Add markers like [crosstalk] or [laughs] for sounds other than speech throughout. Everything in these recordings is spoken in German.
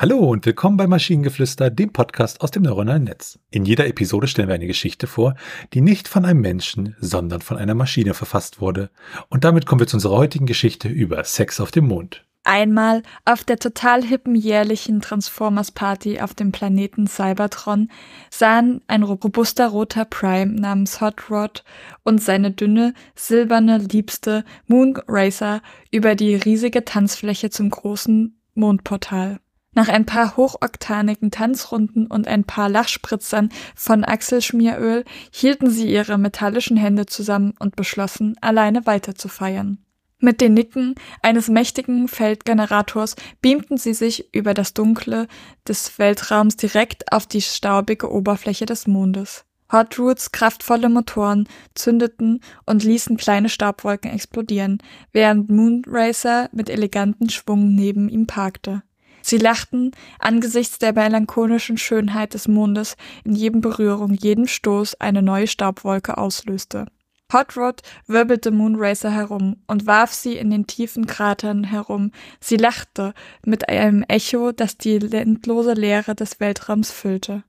Hallo und willkommen bei Maschinengeflüster, dem Podcast aus dem neuronalen Netz. In jeder Episode stellen wir eine Geschichte vor, die nicht von einem Menschen, sondern von einer Maschine verfasst wurde. Und damit kommen wir zu unserer heutigen Geschichte über Sex auf dem Mond. Einmal auf der total hippen jährlichen Transformers Party auf dem Planeten Cybertron sahen ein robuster roter Prime namens Hot Rod und seine dünne, silberne Liebste Moon Racer über die riesige Tanzfläche zum großen Mondportal. Nach ein paar hochoktanigen Tanzrunden und ein paar Lachspritzern von Achselschmieröl hielten sie ihre metallischen Hände zusammen und beschlossen, alleine weiter zu feiern. Mit den Nicken eines mächtigen Feldgenerators beamten sie sich über das Dunkle des Weltraums direkt auf die staubige Oberfläche des Mondes. Hot Roots kraftvolle Motoren zündeten und ließen kleine Staubwolken explodieren, während Moonracer mit elegantem Schwung neben ihm parkte. Sie lachten angesichts der melancholischen Schönheit des Mondes, in jedem Berührung, jedem Stoß eine neue Staubwolke auslöste. Hot Rod wirbelte Moonracer herum und warf sie in den tiefen Kratern herum. Sie lachte mit einem Echo, das die endlose Leere des Weltraums füllte.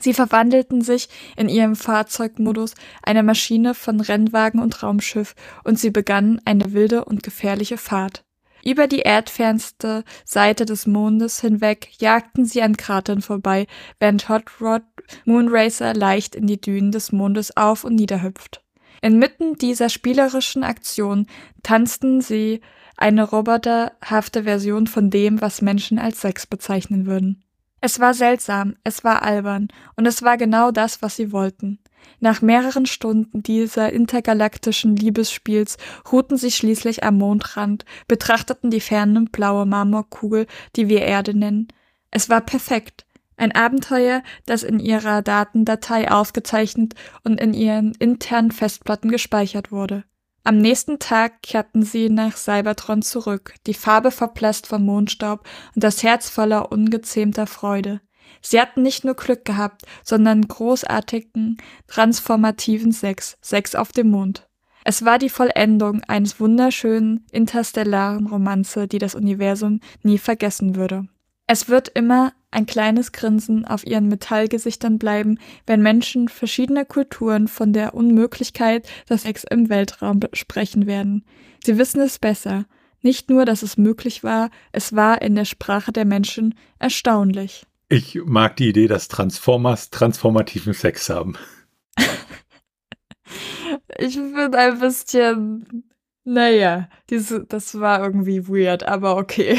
Sie verwandelten sich in ihrem Fahrzeugmodus eine Maschine von Rennwagen und Raumschiff und sie begannen eine wilde und gefährliche Fahrt. Über die erdfernste Seite des Mondes hinweg jagten sie an Kratern vorbei, während Hot Rod Moonracer leicht in die Dünen des Mondes auf und niederhüpft. Inmitten dieser spielerischen Aktion tanzten sie eine roboterhafte Version von dem, was Menschen als Sex bezeichnen würden. Es war seltsam, es war albern, und es war genau das, was sie wollten. Nach mehreren Stunden dieser intergalaktischen Liebesspiels ruhten sie schließlich am Mondrand, betrachteten die ferne blaue Marmorkugel, die wir Erde nennen. Es war perfekt. Ein Abenteuer, das in ihrer Datendatei aufgezeichnet und in ihren internen Festplatten gespeichert wurde. Am nächsten Tag kehrten sie nach Cybertron zurück, die Farbe verblasst vom Mondstaub und das Herz voller ungezähmter Freude. Sie hatten nicht nur Glück gehabt, sondern großartigen, transformativen Sex, Sex auf dem Mond. Es war die Vollendung eines wunderschönen, interstellaren Romanze, die das Universum nie vergessen würde. Es wird immer ein kleines Grinsen auf ihren Metallgesichtern bleiben, wenn Menschen verschiedener Kulturen von der Unmöglichkeit des Sex im Weltraum sprechen werden. Sie wissen es besser. Nicht nur, dass es möglich war, es war in der Sprache der Menschen erstaunlich. Ich mag die Idee, dass Transformers transformativen Sex haben. [laughs] ich bin ein bisschen, naja, diese, das war irgendwie weird, aber okay.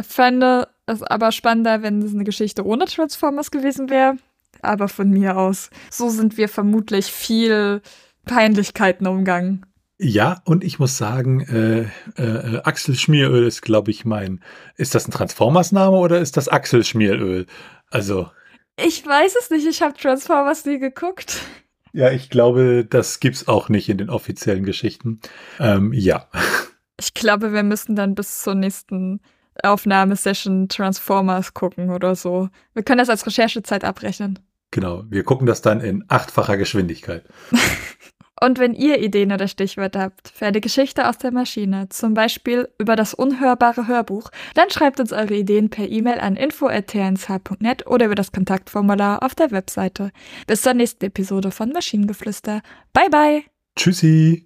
Fände es aber spannender, wenn es eine Geschichte ohne Transformers gewesen wäre. Aber von mir aus, so sind wir vermutlich viel Peinlichkeiten umgangen. Ja, und ich muss sagen, äh, äh, Achselschmieröl ist, glaube ich, mein. Ist das ein Transformers-Name oder ist das Achselschmieröl? Also. Ich weiß es nicht, ich habe Transformers nie geguckt. Ja, ich glaube, das gibt's auch nicht in den offiziellen Geschichten. Ähm, ja. Ich glaube, wir müssen dann bis zur nächsten Aufnahmesession Transformers gucken oder so. Wir können das als Recherchezeit abrechnen. Genau, wir gucken das dann in achtfacher Geschwindigkeit. [laughs] Und wenn ihr Ideen oder Stichwörter habt für eine Geschichte aus der Maschine, zum Beispiel über das unhörbare Hörbuch, dann schreibt uns eure Ideen per E-Mail an info.tnsh.net oder über das Kontaktformular auf der Webseite. Bis zur nächsten Episode von Maschinengeflüster. Bye bye! Tschüssi!